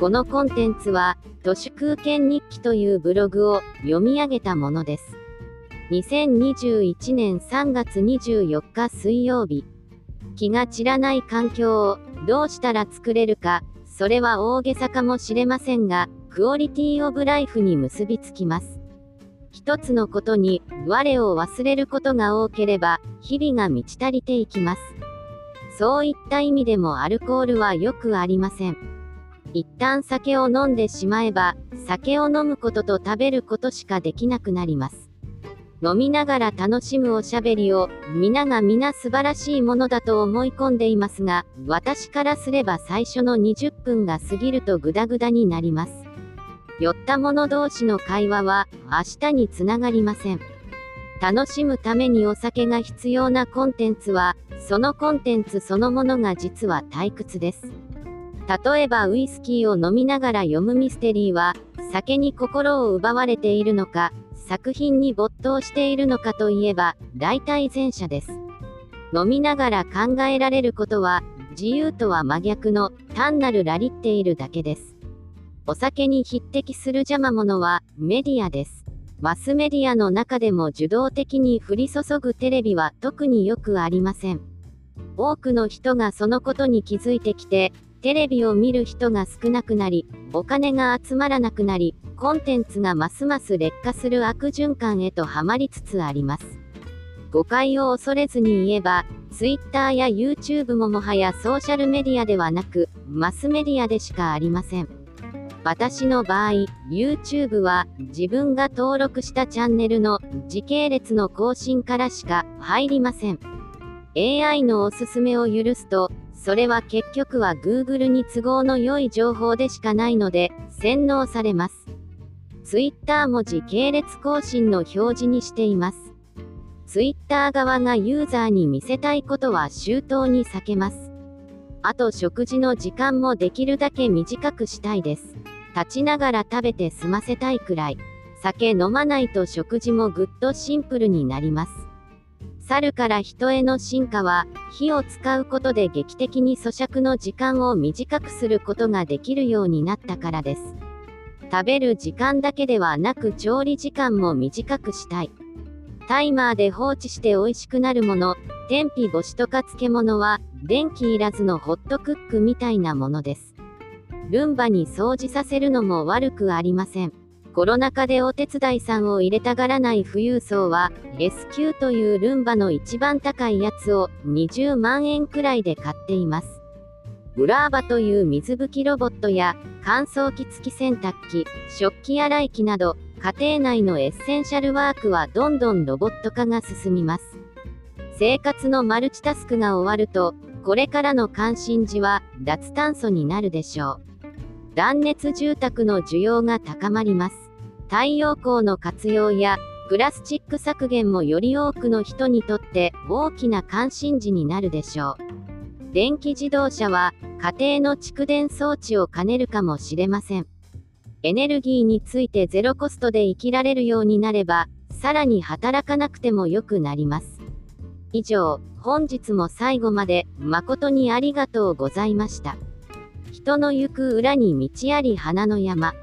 このコンテンツは、都市空間日記というブログを読み上げたものです。2021年3月24日水曜日。気が散らない環境をどうしたら作れるか、それは大げさかもしれませんが、クオリティオブライフに結びつきます。一つのことに、我を忘れることが多ければ、日々が満ち足りていきます。そういった意味でもアルコールはよくありません。一旦酒を飲んでしまえば、酒を飲むことと食べることしかできなくなります。飲みながら楽しむおしゃべりを、皆が皆素晴らしいものだと思い込んでいますが、私からすれば最初の20分が過ぎるとグダグダになります。酔った者同士の会話は、明日につながりません。楽しむためにお酒が必要なコンテンツは、そのコンテンツそのものが実は退屈です。例えばウイスキーを飲みながら読むミステリーは、酒に心を奪われているのか、作品に没頭しているのかといえば、大体前者です。飲みながら考えられることは、自由とは真逆の、単なるラリっているだけです。お酒に匹敵する邪魔者は、メディアです。マスメディアの中でも受動的に降り注ぐテレビは特によくありません。多くの人がそのことに気づいてきて、テレビを見る人が少なくなり、お金が集まらなくなり、コンテンツがますます劣化する悪循環へとはまりつつあります。誤解を恐れずに言えば、Twitter や YouTube ももはやソーシャルメディアではなく、マスメディアでしかありません。私の場合、YouTube は自分が登録したチャンネルの時系列の更新からしか入りません。AI のおすすめを許すと、それは結局は Google に都合の良い情報でしかないので、洗脳されます。Twitter も時系列更新の表示にしています。Twitter 側がユーザーに見せたいことは周到に避けます。あと食事の時間もできるだけ短くしたいです。立ちながら食べて済ませたいくらい。酒飲まないと食事もぐっとシンプルになります。猿から人への進化は、火を使うことで劇的に咀嚼の時間を短くすることができるようになったからです。食べる時間だけではなく調理時間も短くしたい。タイマーで放置して美味しくなるもの、天日干しとか漬物は、電気いらずのホットクックみたいなものです。ルンバに掃除させるのも悪くありません。コロナ禍でお手伝いさんを入れたがらない富裕層は、S q というルンバの一番高いやつを20万円くらいで買っています。ブラーバという水拭きロボットや乾燥機付き洗濯機、食器洗い機など、家庭内のエッセンシャルワークはどんどんロボット化が進みます。生活のマルチタスクが終わると、これからの関心事は脱炭素になるでしょう。断熱住宅の需要が高まります。太陽光の活用やプラスチック削減もより多くの人にとって大きな関心事になるでしょう。電気自動車は家庭の蓄電装置を兼ねるかもしれません。エネルギーについてゼロコストで生きられるようになれば、さらに働かなくても良くなります。以上、本日も最後まで誠にありがとうございました。人の行く裏に道あり花の山。